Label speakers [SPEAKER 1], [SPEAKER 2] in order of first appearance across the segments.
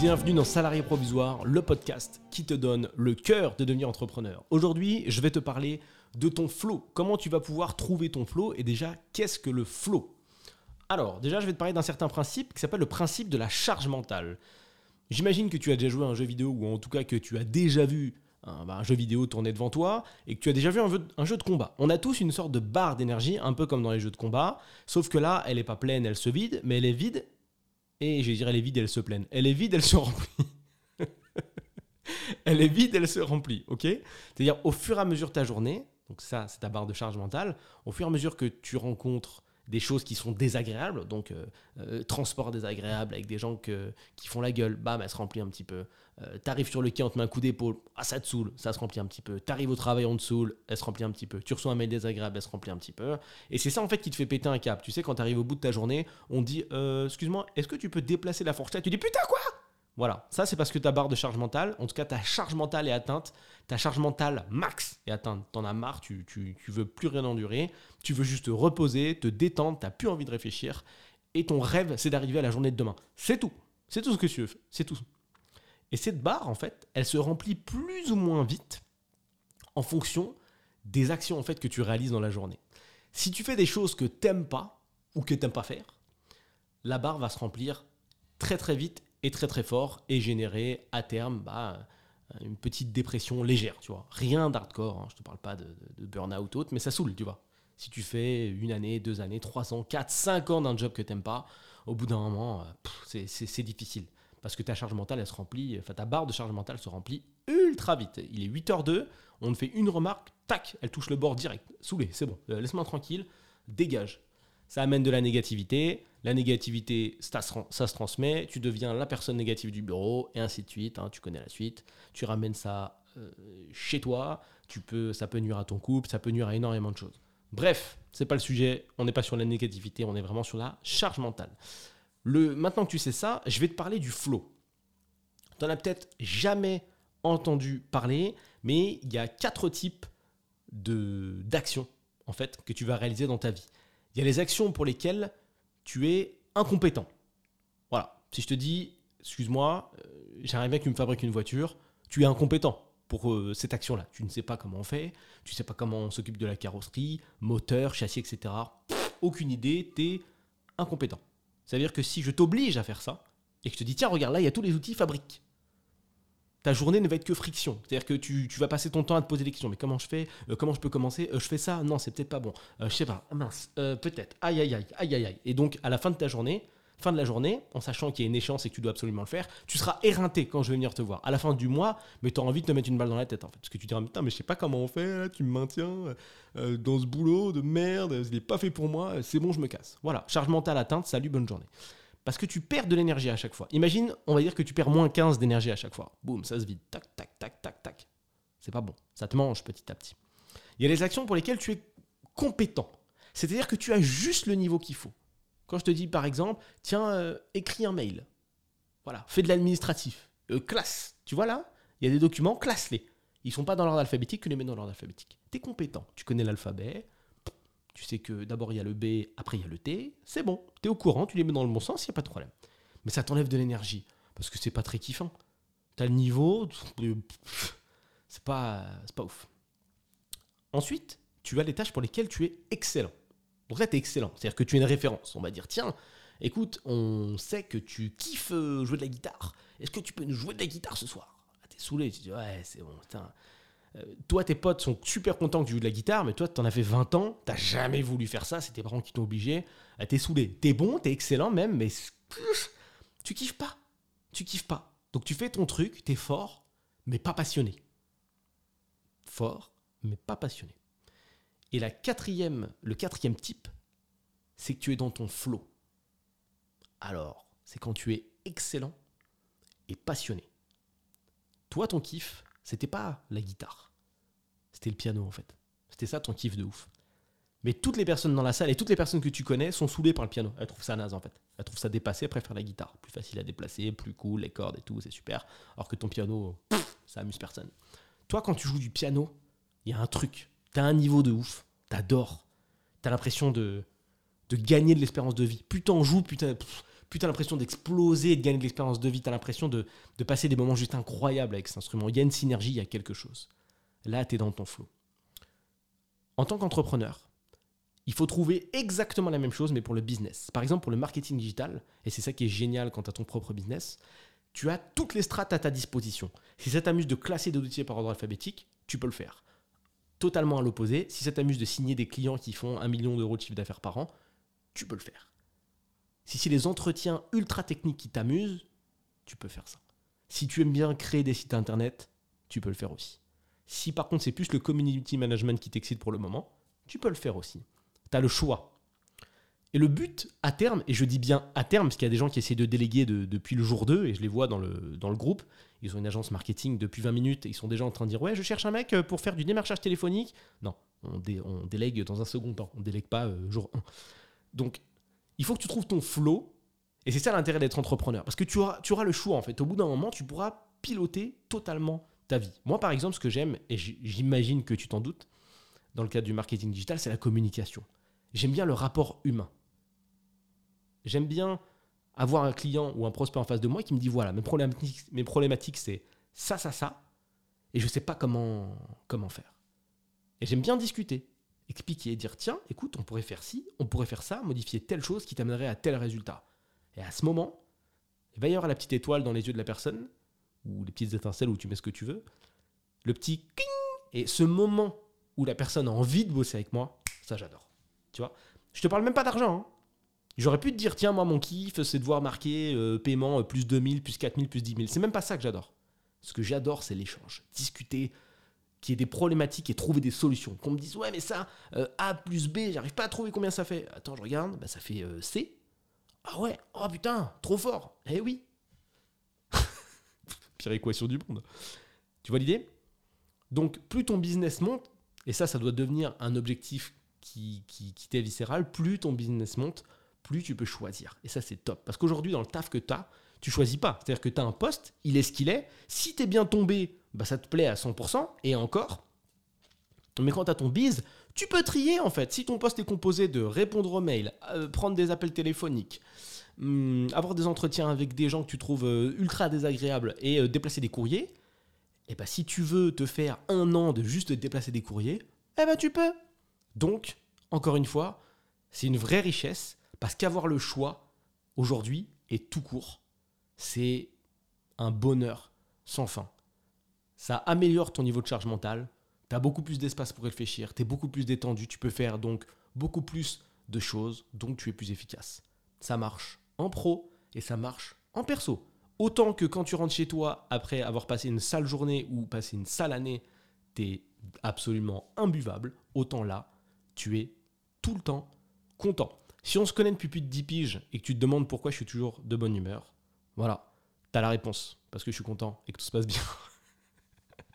[SPEAKER 1] bienvenue dans Salarié Provisoire, le podcast qui te donne le cœur de devenir entrepreneur. Aujourd'hui, je vais te parler de ton flow. Comment tu vas pouvoir trouver ton flow et déjà, qu'est-ce que le flow? Alors, déjà, je vais te parler d'un certain principe qui s'appelle le principe de la charge mentale. J'imagine que tu as déjà joué à un jeu vidéo ou en tout cas que tu as déjà vu un, bah, jeu vidéo tourné devant toi et que tu as déjà vu un jeu, de combat. On a tous une sorte de barre d'énergie, un peu comme dans les jeux de combat, sauf que là, elle n'est pas pleine, elle se vide, mais elle est vide et je dirais elle est vide, elle se pleine. Elle est vide, elle se remplit. elle est vide, elle se remplit, ok? C'est-à-dire au fur et à mesure de ta journée, donc ça c'est ta barre de charge mentale, au fur et à mesure que tu rencontres des choses qui sont désagréables, donc euh, euh, transport désagréable avec des gens qui font la gueule, bam, elle se remplit un petit peu. Euh, t'arrives sur le quai, on te met un coup d'épaule, ah ça te saoule, ça se remplit un petit peu. T'arrives au travail, on te saoule, elle se remplit un petit peu. Tu reçois un mail désagréable, elle se remplit un petit peu. Et c'est ça en fait qui te fait péter un câble. Tu sais, quand t'arrives au bout de ta journée, on dit, excuse-moi, est-ce que tu peux déplacer la fourchette? Tu dis, putain quoi? Voilà, ça c'est parce que ta barre de charge mentale, en tout cas ta charge mentale est atteinte, ta charge mentale max est atteinte. T'en as marre, tu, tu, tu, veux plus rien endurer, tu veux juste te reposer, te détendre, t'as plus envie de réfléchir, et ton rêve c'est d'arriver à la journée de demain. C'est tout, c'est tout ce que tu veux, c'est tout. Et cette barre en fait, elle se remplit plus ou moins vite en fonction des actions en fait que tu réalises dans la journée. Si tu fais des choses que t'aimes pas ou que t'aimes pas faire, la barre va se remplir très très vite est très très fort et générer à terme bah, une petite dépression légère, tu vois. Rien d'hardcore, hein, je te parle pas de, burn-out ou autre, mais ça saoule, tu vois. Si tu fais une année, deux années, trois ans, quatre, cinq ans d'un job que t'aimes pas, au bout d'un moment, euh, c'est difficile. Parce que ta charge mentale, elle se remplit, enfin ta barre de charge mentale se remplit ultra vite. Il est 8h02, on fait une remarque, tac, elle touche le bord direct. Saoulé, c'est bon, euh, laisse-moi tranquille, dégage. Ça amène de la négativité, la négativité, ça se, transmet, tu deviens la personne négative du bureau, et ainsi de suite, hein, tu connais la suite. Tu ramènes ça euh, chez toi, tu peux, ça peut nuire à ton couple, ça peut nuire à énormément de choses. Bref, c'est pas le sujet, on n'est pas sur la négativité, on est vraiment sur la charge mentale. Le, maintenant que tu sais ça, je vais te parler du flow. Tu n'en as peut-être jamais entendu parler, mais il y a quatre types d'actions en fait que tu vas réaliser dans ta vie. Il y a les actions pour lesquelles tu es incompétent. Voilà. Si je te dis, excuse-moi, euh, j'aimerais bien que tu me fabriques une voiture, tu es incompétent pour euh, cette action-là. Tu ne sais pas comment on fait, tu ne sais pas comment on s'occupe de la carrosserie, moteur, châssis, etc. aucune idée, tu es incompétent. C'est-à-dire que si je t'oblige à faire ça, et que je te dis, tiens, regarde, là, il y a tous les outils, fabrique ta journée ne va être que friction. C'est-à-dire que tu, vas passer ton temps à te poser des questions. Mais comment je fais? Euh, Comment je peux commencer? Euh, Je fais ça? Non, c'est peut-être pas bon. Euh, je sais pas. Ah, mince. peut-être. Aïe, aïe, aïe, aïe, aïe, aïe. Et donc, à la fin de ta journée, fin de la journée, en sachant qu'il y a une échéance et que tu dois absolument le faire, tu seras éreinté quand je vais venir te voir. À la fin du mois, mais tu envie de te mettre une balle dans la tête, en fait. Parce que tu diras, putain, mais je sais pas comment on fait, tu me maintiens dans ce boulot de merde, il n'est pas fait pour moi, c'est bon, je me casse. Voilà. Charge mentale atteinte, salut, bonne journée. Parce que tu perds de l'énergie à chaque fois. Imagine, on va dire que tu perds moins 15 d'énergie à chaque fois. Boum, ça se vide. Tac, tac, tac, tac, tac. C'est pas bon. Ça te mange petit à petit. Il y a les actions pour lesquelles tu es compétent. C'est-à-dire que tu as juste le niveau qu'il faut. Quand je te dis par exemple, tiens, euh, écris un mail. Voilà, fais de l'administratif. Euh, classe. Tu vois là Il y a des documents, classe-les. Ils sont pas dans l'ordre alphabétique, tu les mets dans l'ordre alphabétique. Tu es compétent. Tu connais l'alphabet, tu sais que d'abord il y a le B, après il y a le T, c'est bon, tu es au courant, tu les mets dans le bon sens, il n'y a pas de problème. Mais ça t'enlève de l'énergie, parce que c'est pas très kiffant. Tu as le niveau, c'est pas, pas ouf. Ensuite, tu as les tâches pour lesquelles tu es excellent. Donc là, tu es excellent, c'est-à-dire que tu es une référence. On va dire, tiens, écoute, on sait que tu kiffes euh, jouer de la guitare. Est-ce que tu peux nous jouer de la guitare ce soir? Ah, T'es saoulé, tu dis, ouais, c'est bon, putain. Euh, toi, tes potes sont super contents que tu joues de la guitare, mais toi, tu en as fait 20 ans, t'as jamais voulu faire ça, c'est tes parents qui t'ont obligé. T'es saoulé. T'es bon, t'es excellent même, mais tu kiffes pas. Tu kiffes pas. Donc tu fais ton truc, t'es fort, mais pas passionné. Fort, mais pas passionné. Et le quatrième type, c'est que tu es dans ton flow. Alors, c'est quand tu es excellent et passionné. Toi, ton kiff, c'était pas la guitare. C'était le piano en fait. C'était ça ton kiff de ouf. Mais toutes les personnes dans la salle et toutes les personnes que tu connais sont saoulées par le piano. Elles trouvent ça naze en fait. Elles trouvent ça dépassé, elles préfèrent la guitare. Plus facile à déplacer, plus cool, les cordes et tout, c'est super. Alors que ton piano, ça amuse personne. Toi, quand tu joues du piano, il y a un truc. T'as un niveau de ouf. T'adores. T'as l'impression de, de gagner de l'espérance de vie. Plus t'en joues, tu as l'impression d'exploser et de gagner de l'expérience de vie, tu as l'impression de, de, passer des moments juste incroyables avec cet instrument. Il y a une synergie, il y a quelque chose. Là, tu es dans ton flow. En tant qu'entrepreneur, il faut trouver exactement la même chose, mais pour le business. Par exemple, pour le marketing digital, et c'est ça qui est génial quand tu ton propre business, tu as toutes les strates à ta disposition. Si ça t'amuse de classer des dossiers par ordre alphabétique, tu peux le faire. Totalement à l'opposé, si ça t'amuse de signer des clients qui font un million d'euros de chiffre d'affaires par an, tu peux le faire. Si c'est les entretiens ultra techniques qui t'amusent, tu peux faire ça. Si tu aimes bien créer des sites internet, tu peux le faire aussi. Si par contre c'est plus le community management qui t'excite pour le moment, tu peux le faire aussi. Tu as le choix. Et le but à terme, et je dis bien à terme, parce qu'il y a des gens qui essaient de déléguer depuis le jour 2, et je les vois dans le, dans le groupe, ils ont une agence marketing depuis 20 minutes, et ils sont déjà en train de dire Ouais, je cherche un mec euh, pour faire du démarchage téléphonique. Non, on, délègue dans un second temps, on délègue pas euh, jour 1. Donc, il faut que tu trouves ton flow, et c'est ça l'intérêt d'être entrepreneur, parce que tu auras, tu auras le choix en fait. Au bout d'un moment, tu pourras piloter totalement vie. Moi, par exemple, ce que j'aime, et j'imagine que tu t'en doutes, dans le cadre du marketing digital, c'est la communication. J'aime bien le rapport humain. J'aime bien avoir un client ou un prospect en face de moi qui me dit voilà, mes problématiques, mes problématiques c'est ça, ça, ça, et je ne sais pas comment, comment faire. Et j'aime bien discuter, expliquer, dire tiens, écoute, on pourrait faire ci, on pourrait faire ça, modifier telle chose qui t'amènerait à tel résultat. Et à ce moment, il va y avoir la petite étoile dans les yeux de la personne, ou les petites étincelles où tu mets ce que tu veux, le petit king, et ce moment où la personne a envie de bosser avec moi, ça j'adore. Tu vois? Je te parle même pas d'argent. Hein. J'aurais pu te dire, tiens, moi, mon kiff, c'est de voir marquer euh, paiement euh, plus 2000, plus 4000, plus 10 000. C'est même pas ça que j'adore. Ce que j'adore, c'est l'échange. Discuter, qu'il y ait des problématiques et trouver des solutions. Qu'on me dise, ouais, mais ça, euh, A plus B, j'arrive pas à trouver combien ça fait. Attends, je regarde, bah, ça fait C. Ah ouais, oh putain, trop fort. Eh oui. Pire équation du monde. Tu vois l'idée? Donc, plus ton business monte, et ça, ça doit devenir un objectif qui, qui, qui t'est viscéral, plus ton business monte, plus tu peux choisir. Et ça, c'est top. Parce qu'aujourd'hui, dans le taf que tu as, tu choisis pas. C'est-à-dire que tu as un poste, il est ce qu'il est. Si tu es bien tombé, bah, ça te plaît à 100%, et encore. Mais quand tu as ton bise, tu peux trier en fait. Si ton poste est composé de répondre aux mails, euh, prendre des appels téléphoniques, hum, avoir des entretiens avec des gens que tu trouves euh, ultra désagréables et euh, déplacer des courriers, et eh bah, si tu veux te faire un an de juste déplacer des courriers, eh ben tu peux. Donc, encore une fois, c'est une vraie richesse parce qu'avoir le choix aujourd'hui et tout court, c'est un bonheur sans fin. Ça améliore ton niveau de charge mentale, tu as beaucoup plus d'espace pour réfléchir, tu es beaucoup plus détendu, tu peux faire donc beaucoup plus de choses, donc tu es plus efficace. Ça marche en pro et ça marche en perso. Autant que quand tu rentres chez toi après avoir passé une sale journée ou passé une sale année, tu es absolument imbuvable, autant là, tu es tout le temps content. Si on se connaît depuis plus de 10 piges et que tu te demandes pourquoi je suis toujours de bonne humeur, voilà, tu as la réponse. Parce que je suis content et que tout se passe bien.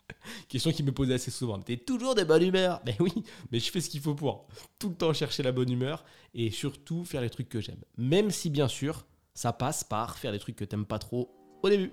[SPEAKER 1] Question qui me posait assez souvent. T'es toujours de bonne humeur Ben oui, mais je fais ce qu'il faut pour. Tout le temps chercher la bonne humeur et surtout faire les trucs que j'aime. Même si bien sûr, ça passe par faire les trucs que t'aimes pas trop au début.